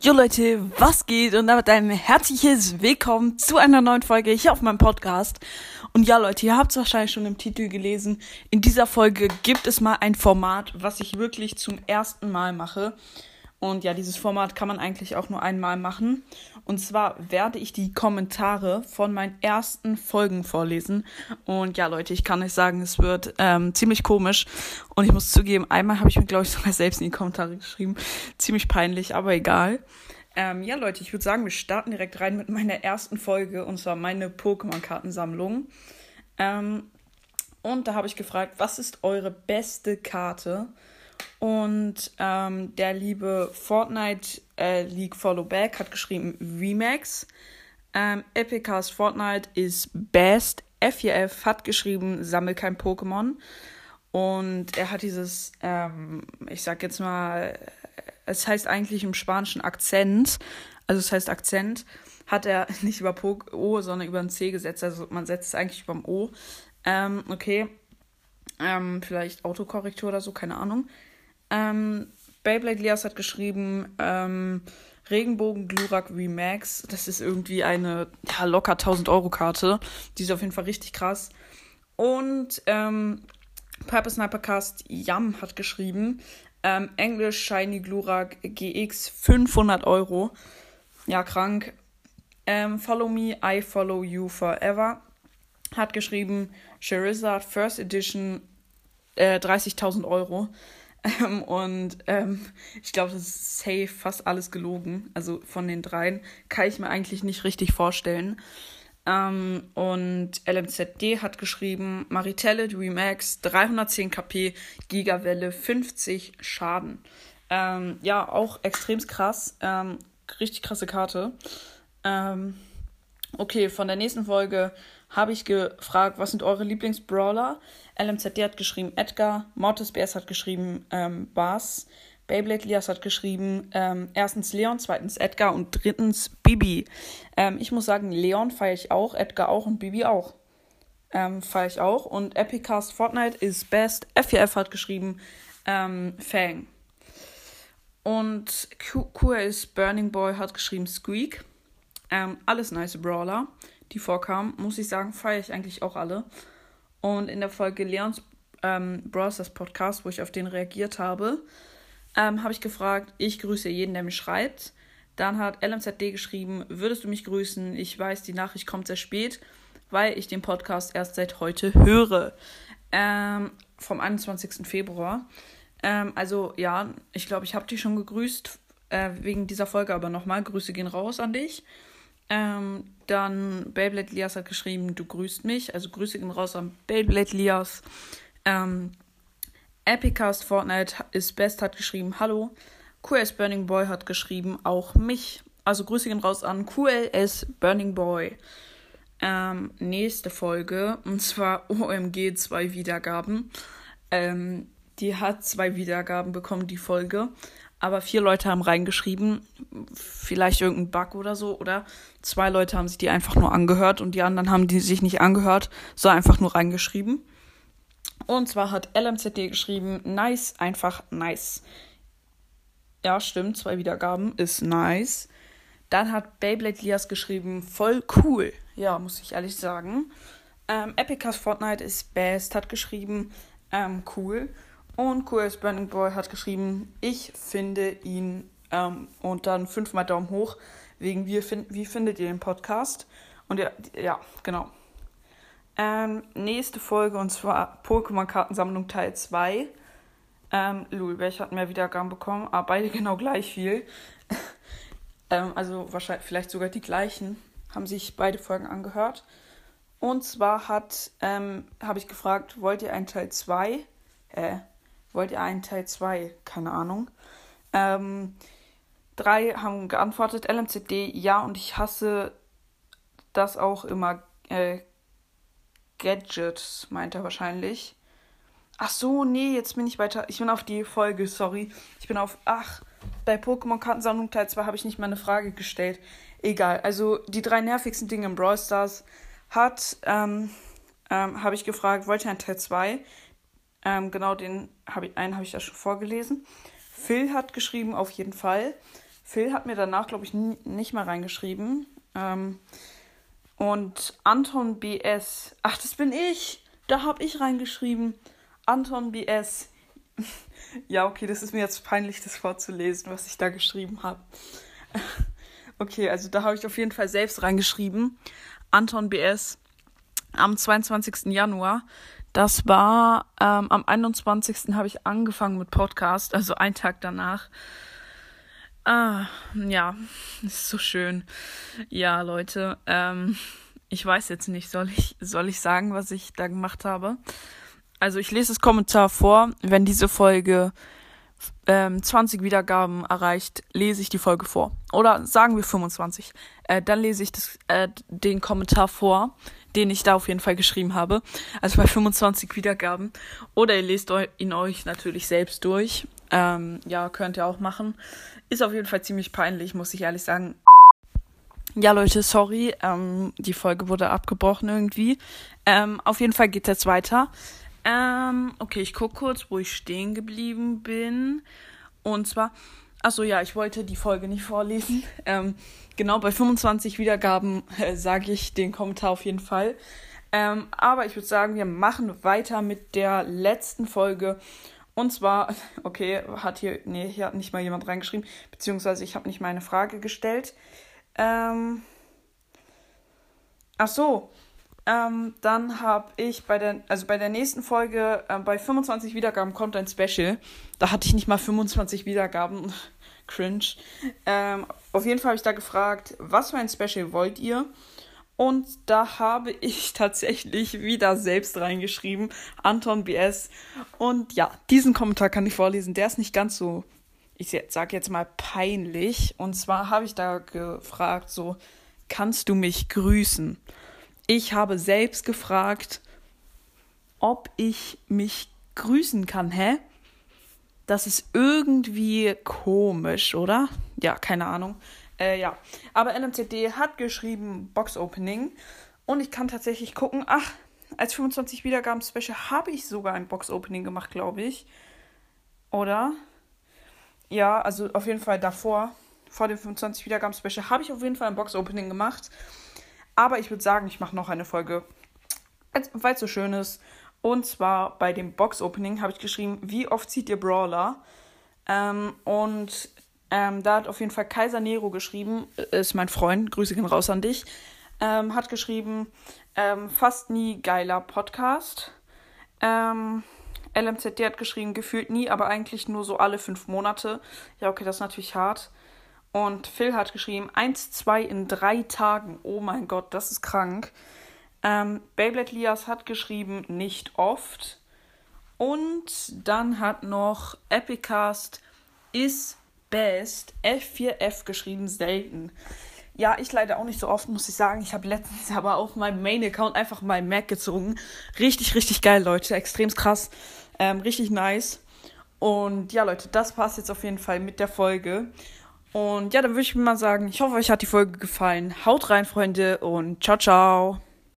Jo Leute, was geht? Und damit ein herzliches Willkommen zu einer neuen Folge hier auf meinem Podcast. Und ja Leute, ihr habt es wahrscheinlich schon im Titel gelesen. In dieser Folge gibt es mal ein Format, was ich wirklich zum ersten Mal mache. Und ja, dieses Format kann man eigentlich auch nur einmal machen. Und zwar werde ich die Kommentare von meinen ersten Folgen vorlesen. Und ja, Leute, ich kann euch sagen, es wird ähm, ziemlich komisch. Und ich muss zugeben, einmal habe ich mir, glaube ich, sogar selbst in die Kommentare geschrieben. Ziemlich peinlich, aber egal. Ähm, ja, Leute, ich würde sagen, wir starten direkt rein mit meiner ersten Folge. Und zwar meine Pokémon-Kartensammlung. Ähm, und da habe ich gefragt, was ist eure beste Karte? Und ähm, der liebe Fortnite äh, League Follow Back hat geschrieben Remax. Ähm, Epicast Fortnite ist best. F4F hat geschrieben Sammel kein Pokémon. Und er hat dieses, ähm, ich sag jetzt mal, es heißt eigentlich im spanischen Akzent, also es heißt Akzent, hat er nicht über O, sondern über ein C gesetzt. Also man setzt es eigentlich über ein O. Ähm, okay. Ähm, vielleicht Autokorrektur oder so, keine Ahnung. Ähm, Beyblade Lias hat geschrieben, ähm, Regenbogen Glurak Remax. Das ist irgendwie eine ja, locker 1000 Euro Karte. Die ist auf jeden Fall richtig krass. Und ähm, Piper Snipercast Yam hat geschrieben, ähm, Englisch Shiny Glurak GX 500 Euro. Ja, krank. Ähm, follow me, I follow you forever. Hat geschrieben, Charizard First Edition äh, 30.000 Euro. Ähm, und ähm, ich glaube, das ist safe fast alles gelogen. Also von den dreien kann ich mir eigentlich nicht richtig vorstellen. Ähm, und LMZD hat geschrieben, Maritelle Remax 310 KP, Gigawelle 50 Schaden. Ähm, ja, auch extrem krass. Ähm, richtig krasse Karte. Ähm, okay, von der nächsten Folge habe ich gefragt, was sind eure Lieblingsbrawler? LMZD hat geschrieben Edgar, Mortis Bears hat geschrieben ähm, Bas, Beyblade Lias hat geschrieben ähm, erstens Leon, zweitens Edgar und drittens Bibi. Ähm, ich muss sagen, Leon feiere ich auch, Edgar auch und Bibi auch. Ähm, feiere ich auch. Und Epicast Fortnite is best. F4F hat geschrieben ähm, Fang. Und QS Burning Boy hat geschrieben Squeak. Ähm, alles nice Brawler die vorkamen, muss ich sagen, feiere ich eigentlich auch alle. Und in der Folge Leons ähm, Browsers Podcast, wo ich auf den reagiert habe, ähm, habe ich gefragt, ich grüße jeden, der mich schreibt. Dann hat LMZD geschrieben, würdest du mich grüßen? Ich weiß, die Nachricht kommt sehr spät, weil ich den Podcast erst seit heute höre. Ähm, vom 21. Februar. Ähm, also ja, ich glaube, ich habe dich schon gegrüßt äh, wegen dieser Folge, aber nochmal, Grüße gehen raus an dich. Ähm, dann Beyblade Lias hat geschrieben, du grüßt mich. Also Grüße gehen raus an Beyblade Lias. Ähm, Epicast Fortnite ist best hat geschrieben, hallo. QS Burning Boy hat geschrieben, auch mich. Also Grüße gehen raus an QLS Burning Boy. Ähm, nächste Folge, und zwar OMG zwei Wiedergaben. Ähm, die hat zwei Wiedergaben bekommen, die Folge aber vier Leute haben reingeschrieben, vielleicht irgendein Bug oder so, oder zwei Leute haben sich die einfach nur angehört und die anderen haben die sich nicht angehört, sondern einfach nur reingeschrieben. Und zwar hat LMZD geschrieben, nice, einfach nice. Ja, stimmt, zwei Wiedergaben, ist nice. Dann hat Beyblade Lias geschrieben, voll cool. Ja, muss ich ehrlich sagen. Ähm, Epicas Fortnite ist best, hat geschrieben, ähm, cool. Und QS Burning Boy hat geschrieben, ich finde ihn ähm, und dann fünfmal Daumen hoch wegen wie, find, wie findet ihr den Podcast? Und ja, ja genau. Ähm, nächste Folge und zwar Pokémon-Kartensammlung Teil 2. Ähm, Lul, hat mehr Wiedergaben bekommen? Aber ah, beide genau gleich viel. ähm, also wahrscheinlich vielleicht sogar die gleichen. Haben sich beide Folgen angehört. Und zwar hat, ähm, habe ich gefragt, wollt ihr einen Teil 2? Äh, wollt ihr einen Teil 2? Keine Ahnung. Ähm, drei haben geantwortet, LMCD, ja, und ich hasse das auch immer. Äh, Gadgets, meint er wahrscheinlich. Ach so, nee, jetzt bin ich weiter. Ich bin auf die Folge, sorry. Ich bin auf. Ach, bei Pokémon-Kartensammlung Teil 2 habe ich nicht mal eine Frage gestellt. Egal. Also, die drei nervigsten Dinge im Brawl Stars hat, ähm, ähm, habe ich gefragt, wollt ihr ein Teil 2? Ähm, genau den hab ich, einen habe ich ja schon vorgelesen. Phil hat geschrieben, auf jeden Fall. Phil hat mir danach, glaube ich, nicht mal reingeschrieben. Ähm, und Anton BS. Ach, das bin ich. Da habe ich reingeschrieben. Anton BS. ja, okay, das ist mir jetzt peinlich, das vorzulesen, was ich da geschrieben habe. okay, also da habe ich auf jeden Fall selbst reingeschrieben. Anton BS am 22. Januar. Das war ähm, am 21. habe ich angefangen mit Podcast, also einen Tag danach. Ah, ja, ist so schön. Ja, Leute, ähm, ich weiß jetzt nicht, soll ich, soll ich sagen, was ich da gemacht habe? Also ich lese das Kommentar vor. Wenn diese Folge ähm, 20 Wiedergaben erreicht, lese ich die Folge vor. Oder sagen wir 25. Äh, dann lese ich das, äh, den Kommentar vor, den ich da auf jeden Fall geschrieben habe. Also bei 25 Wiedergaben. Oder ihr lest ihn euch natürlich selbst durch. Ähm, ja, könnt ihr auch machen. Ist auf jeden Fall ziemlich peinlich, muss ich ehrlich sagen. Ja, Leute, sorry. Ähm, die Folge wurde abgebrochen irgendwie. Ähm, auf jeden Fall geht es jetzt weiter. Ähm, okay, ich gucke kurz, wo ich stehen geblieben bin. Und zwar, achso, ja, ich wollte die Folge nicht vorlesen. Ähm, genau, bei 25 Wiedergaben äh, sage ich den Kommentar auf jeden Fall. Ähm, aber ich würde sagen, wir machen weiter mit der letzten Folge. Und zwar, okay, hat hier, nee, hier hat nicht mal jemand reingeschrieben, beziehungsweise ich habe nicht meine Frage gestellt. Ähm, ach so, ähm, dann habe ich bei der, also bei der nächsten Folge, äh, bei 25 Wiedergaben kommt ein Special. Da hatte ich nicht mal 25 Wiedergaben. Cringe. Ähm, auf jeden Fall habe ich da gefragt, was für ein Special wollt ihr? Und da habe ich tatsächlich wieder selbst reingeschrieben, Anton BS. Und ja, diesen Kommentar kann ich vorlesen. Der ist nicht ganz so, ich sage jetzt mal peinlich. Und zwar habe ich da gefragt, so, kannst du mich grüßen? Ich habe selbst gefragt, ob ich mich grüßen kann. Hä? Das ist irgendwie komisch, oder? Ja, keine Ahnung. Äh, ja. Aber LMCD hat geschrieben Box Opening. Und ich kann tatsächlich gucken. Ach, als 25 Wiedergaben Special habe ich sogar ein Box Opening gemacht, glaube ich. Oder? Ja, also auf jeden Fall davor, vor dem 25 Wiedergaben Special, habe ich auf jeden Fall ein Box Opening gemacht. Aber ich würde sagen, ich mache noch eine Folge, weil es so schön ist. Und zwar bei dem Box-Opening habe ich geschrieben, wie oft zieht ihr Brawler? Ähm, und ähm, da hat auf jeden Fall Kaiser Nero geschrieben, äh, ist mein Freund, Grüße gehen raus an dich, ähm, hat geschrieben, ähm, fast nie geiler Podcast. Ähm, LMZD hat geschrieben, gefühlt nie, aber eigentlich nur so alle fünf Monate. Ja, okay, das ist natürlich hart. Und Phil hat geschrieben, 1, 2 in drei Tagen. Oh mein Gott, das ist krank. Ähm, Beyblade Lias hat geschrieben, nicht oft. Und dann hat noch Epicast is best F4F geschrieben, selten. Ja, ich leider auch nicht so oft, muss ich sagen. Ich habe letztens aber auf meinem Main-Account einfach mal Mac gezogen. Richtig, richtig geil, Leute. Extrem krass. Ähm, richtig nice. Und ja, Leute, das war's jetzt auf jeden Fall mit der Folge. Und ja, dann würde ich mal sagen, ich hoffe, euch hat die Folge gefallen. Haut rein, Freunde, und ciao, ciao.